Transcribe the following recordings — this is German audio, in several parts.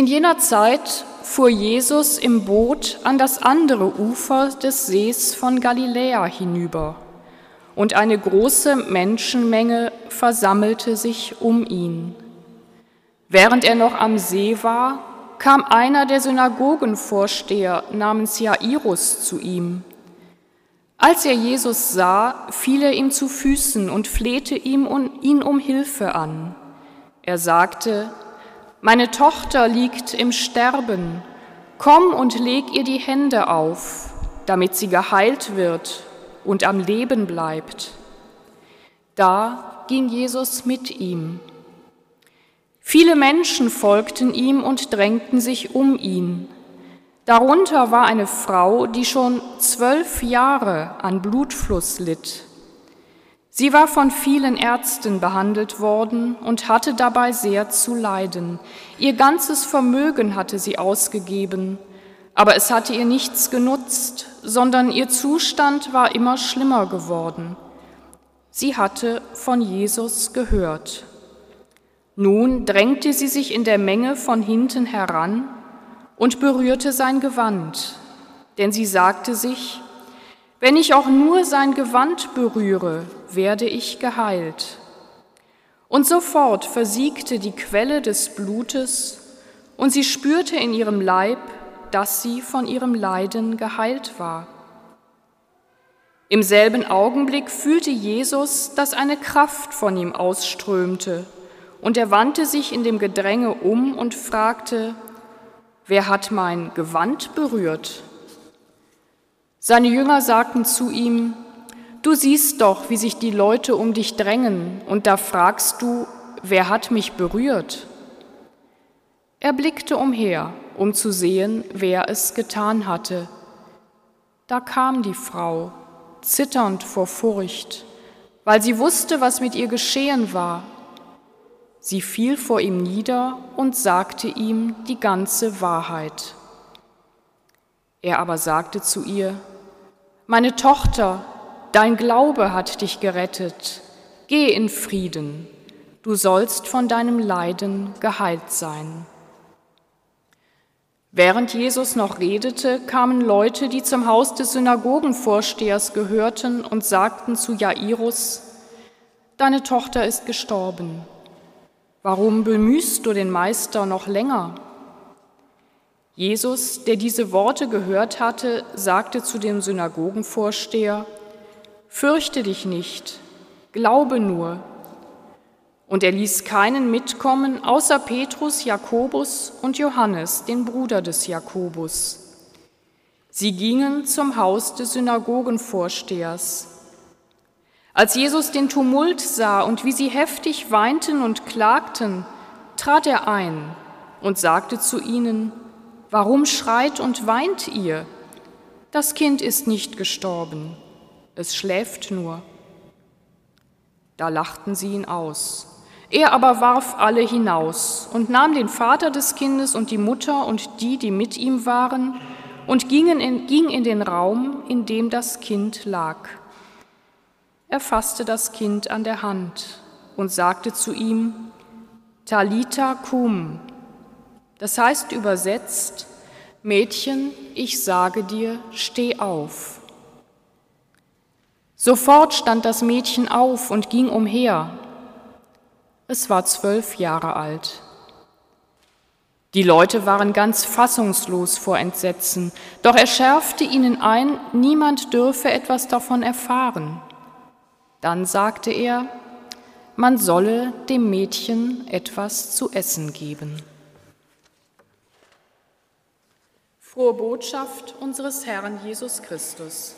In jener Zeit fuhr Jesus im Boot an das andere Ufer des Sees von Galiläa hinüber, und eine große Menschenmenge versammelte sich um ihn. Während er noch am See war, kam einer der Synagogenvorsteher namens Jairus zu ihm. Als er Jesus sah, fiel er ihm zu Füßen und flehte ihm ihn um Hilfe an. Er sagte, Meine Tochter liegt im Sterben, komm und leg ihr die Hände auf, damit sie geheilt wird und am Leben bleibt. Da ging Jesus mit ihm. Viele Menschen folgten ihm und drängten sich um ihn. Darunter war eine Frau, die schon zwölf Jahre an Blutfluss litt. Sie war von vielen Ärzten behandelt worden und hatte dabei sehr zu leiden. Ihr ganzes Vermögen hatte sie ausgegeben, aber es hatte ihr nichts genutzt, sondern ihr Zustand war immer schlimmer geworden. Sie hatte von Jesus gehört. Nun drängte sie sich in der Menge von hinten heran und berührte sein Gewand, denn sie sagte sich, wenn ich auch nur sein Gewand berühre, werde ich geheilt. Und sofort versiegte die Quelle des Blutes, und sie spürte in ihrem Leib, dass sie von ihrem Leiden geheilt war. Im selben Augenblick fühlte Jesus, dass eine Kraft von ihm ausströmte, und er wandte sich in dem Gedränge um und fragte, wer hat mein Gewand berührt? Seine Jünger sagten zu ihm, du siehst doch, wie sich die Leute um dich drängen, und da fragst du, wer hat mich berührt? Er blickte umher, um zu sehen, wer es getan hatte. Da kam die Frau, zitternd vor Furcht, weil sie wusste, was mit ihr geschehen war Sie fiel vor ihm nieder und sagte ihm die ganze Wahrheit. Er aber sagte zu ihr, Meine Tochter, dein Glaube hat dich gerettet, geh in Frieden, du sollst von deinem Leiden geheilt sein. Während Jesus noch redete, kamen Leute, die zum Haus des Synagogenvorstehers gehörten und sagten zu Jairus, Deine Tochter ist gestorben Warum bemühst du den Meister noch länger? Jesus, der diese Worte gehört hatte, sagte zu dem Synagogenvorsteher, Fürchte dich nicht, glaube nur. Und er ließ keinen mitkommen, außer Petrus, Jakobus und Johannes, den Bruder des Jakobus. Sie gingen zum Haus des Synagogenvorstehers. Als Jesus den Tumult sah und wie sie heftig weinten und klagten, trat er ein und sagte zu ihnen, Warum schreit und weint ihr? Das Kind ist nicht gestorben, es schläft nur. Da lachten sie ihn aus. Er aber warf alle hinaus und nahm den Vater des Kindes und die Mutter und die, die mit ihm waren, und gingen in, ging in den Raum, in dem das Kind lag. Er fasste das Kind an der Hand und sagte zu ihm, Talita cum, das heißt übersetzt, Mädchen, ich sage dir, steh auf. Sofort stand das Mädchen auf und ging umher. Es war zwölf Jahre alt. Die Leute waren ganz fassungslos vor Entsetzen, doch er schärfte ihnen ein, niemand dürfe etwas davon erfahren. Dann sagte er, man solle dem Mädchen etwas zu essen geben. Frohe Botschaft unseres Herrn Jesus Christus.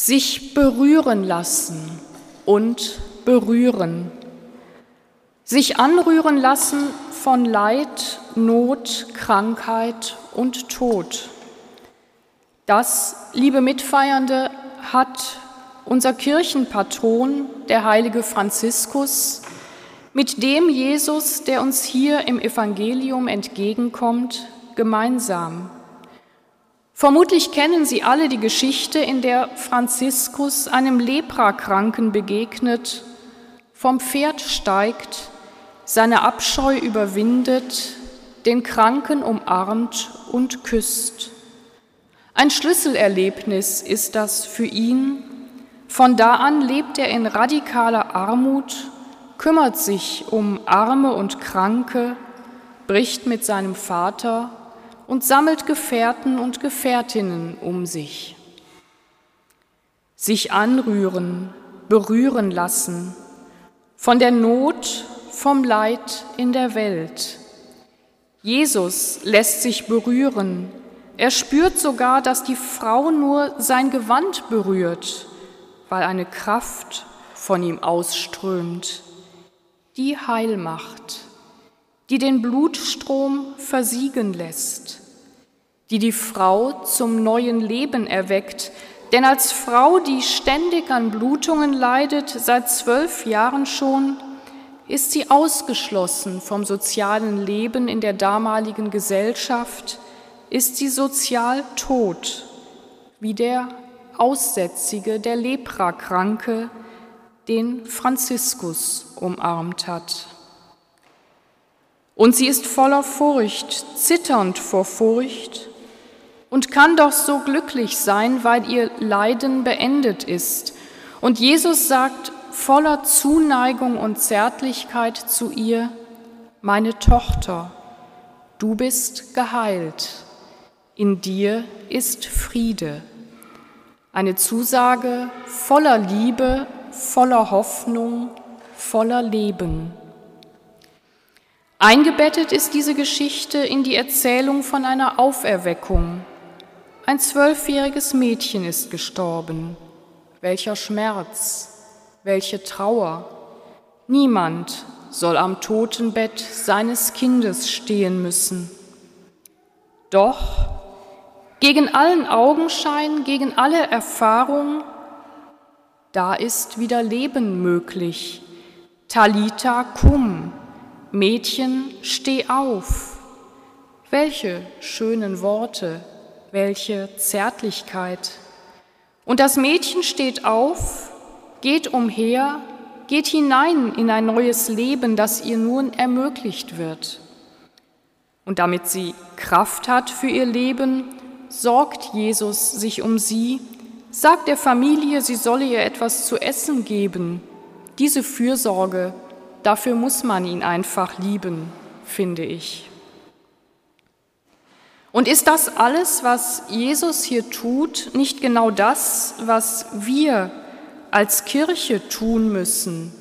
Sich berühren lassen und berühren. sich anrühren lassen von Leid, Not, Krankheit und Tod. Das, liebe Mitfeiernde, hat unser Kirchenpatron, der heilige Franziskus, mit dem Jesus, der uns hier im Evangelium entgegenkommt, gemeinsam. Vermutlich kennen Sie alle die Geschichte, in der Franziskus einem Leprakranken begegnet, vom Pferd steigt, seine Abscheu überwindet, den Kranken umarmt und küsst. Ein Schlüsselerlebnis ist das für ihn. Von da an lebt er in radikaler Armut, kümmert sich um Arme und Kranke, bricht mit seinem Vater und sammelt Gefährten und Gefährtinnen um sich. Sich anrühren, berühren lassen, von der Not, vom Leid in der Welt. Jesus lässt sich berühren. Er spürt sogar, dass die Frau nur sein Gewand berührt, weil eine Kraft von ihm ausströmt, die Heil macht, die den Blutstrom versiegen lässt die die Frau zum neuen Leben erweckt. Denn als Frau, die ständig an Blutungen leidet, seit zwölf Jahren schon, ist sie ausgeschlossen vom sozialen Leben in der damaligen Gesellschaft, ist sie sozial tot, wie der Aussätzige, der Leprakranke, den Franziskus umarmt hat. Und sie ist voller Furcht, zitternd vor Furcht, und kann doch so glücklich sein, weil ihr Leiden beendet ist. Und Jesus sagt voller Zuneigung und Zärtlichkeit zu ihr, meine Tochter, du bist geheilt, in dir ist Friede. Eine Zusage voller Liebe, voller Hoffnung, voller Leben. Eingebettet ist diese Geschichte in die Erzählung von einer Auferweckung, ein zwölfjähriges Mädchen ist gestorben. Welcher Schmerz, welche Trauer. Niemand soll am Totenbett seines Kindes stehen müssen. Doch gegen allen Augenschein, gegen alle Erfahrung, da ist wieder Leben möglich. Talita cum, Mädchen, steh auf. Welche schönen Worte, welche Zärtlichkeit. Und das Mädchen steht auf, geht umher, geht hinein in ein neues Leben, das ihr nun ermöglicht wird. Und damit sie Kraft hat für ihr Leben, sorgt Jesus sich um sie, sagt der Familie, sie solle ihr etwas zu essen geben. Diese Fürsorge, dafür muss man ihn einfach lieben, finde ich. Und ist das alles, was Jesus hier tut, nicht genau das, was wir als Kirche tun müssen,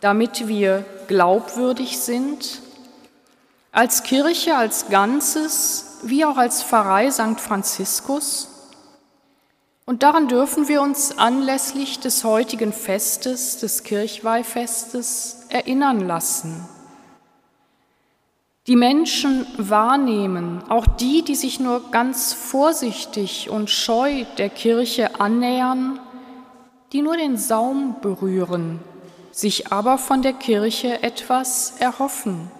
damit wir glaubwürdig sind? Als Kirche, als Ganzes, wie auch als Pfarrei St. Franziskus? Und daran dürfen wir uns anlässlich des heutigen Festes, des Kirchweihfestes, erinnern lassen. Die Menschen wahrnehmen, auch die, die sich nur ganz vorsichtig und scheu der Kirche annähern, die nur den Saum berühren, sich aber von der Kirche etwas erhoffen,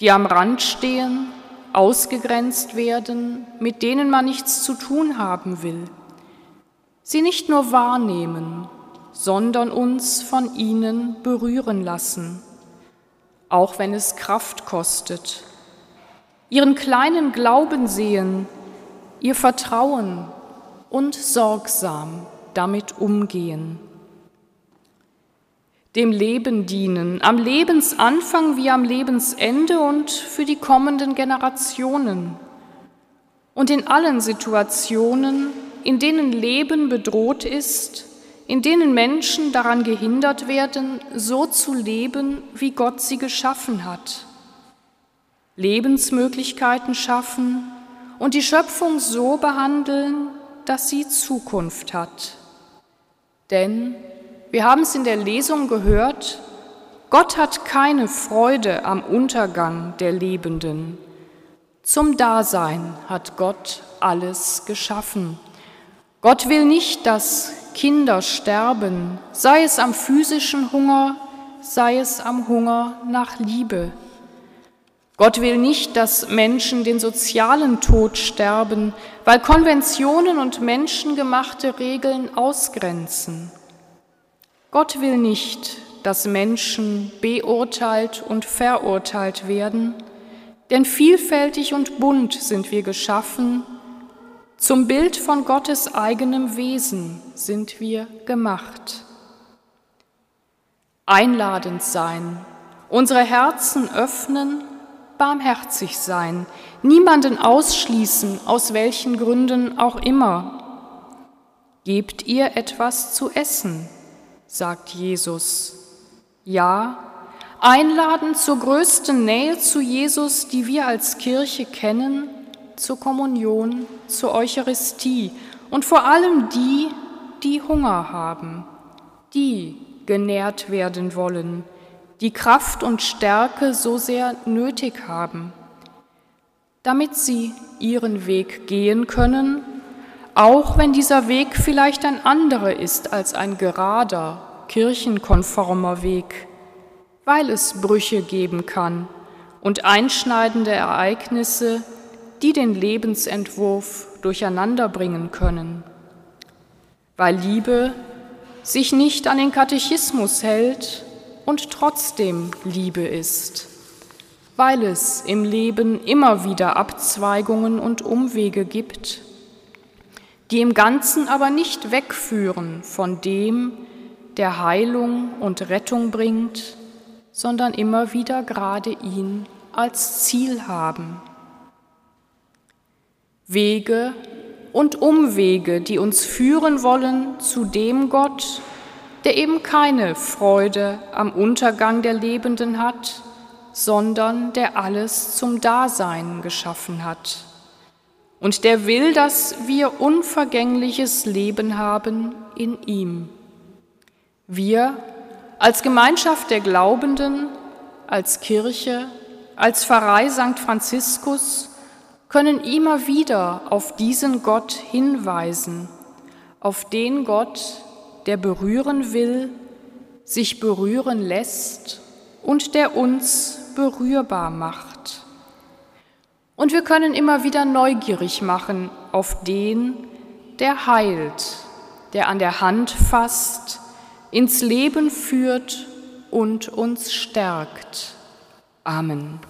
die am Rand stehen, ausgegrenzt werden, mit denen man nichts zu tun haben will, sie nicht nur wahrnehmen, sondern uns von ihnen berühren lassen auch wenn es Kraft kostet. Ihren kleinen Glauben sehen, ihr Vertrauen und sorgsam damit umgehen. Dem Leben dienen, am Lebensanfang wie am Lebensende und für die kommenden Generationen. Und in allen Situationen, in denen Leben bedroht ist, in denen Menschen daran gehindert werden, so zu leben, wie Gott sie geschaffen hat. Lebensmöglichkeiten schaffen und die Schöpfung so behandeln, dass sie Zukunft hat. Denn, wir haben es in der Lesung gehört, Gott hat keine Freude am Untergang der Lebenden. Zum Dasein hat Gott alles geschaffen. Gott will nicht, dass Kinder sterben, sei es am physischen Hunger, sei es am Hunger nach Liebe. Gott will nicht, dass Menschen den sozialen Tod sterben, weil Konventionen und menschengemachte Regeln ausgrenzen. Gott will nicht, dass Menschen beurteilt und verurteilt werden, denn vielfältig und bunt sind wir geschaffen, zum Bild von Gottes eigenem Wesen sind wir gemacht. Einladend sein, unsere Herzen öffnen barmherzig sein, niemanden ausschließen, aus welchen Gründen auch immer. Gebt ihr etwas zu essen, sagt Jesus. Ja, einladen zur größten Nähe zu Jesus, die wir als Kirche kennen, zur Kommunion, zur Eucharistie und vor allem die, die Hunger haben, die genährt werden wollen, die Kraft und Stärke so sehr nötig haben, damit sie ihren Weg gehen können, auch wenn dieser Weg vielleicht ein anderer ist als ein gerader, kirchenkonformer Weg, weil es Brüche geben kann und einschneidende Ereignisse, die den Lebensentwurf durcheinanderbringen können, weil Liebe sich nicht an den Katechismus hält, und trotzdem Liebe ist, weil es im Leben immer wieder Abzweigungen und Umwege gibt, die im Ganzen aber nicht wegführen von dem, der Heilung und Rettung bringt, sondern immer wieder gerade ihn als Ziel haben. Wege und Umwege, die uns führen wollen zu dem Gott, der eben keine Freude am Untergang der Lebenden hat, sondern der alles zum Dasein geschaffen hat. Und der will, dass wir unvergängliches Leben haben in ihm. Wir als Gemeinschaft der Glaubenden, als Kirche, als Pfarrei St. Franziskus können immer wieder auf diesen Gott hinweisen, auf den Gott, der berühren will, sich berühren lässt und der uns berührbar macht. Und wir können immer wieder neugierig machen auf den, der heilt, der an der Hand fasst, ins Leben führt und uns stärkt. Amen.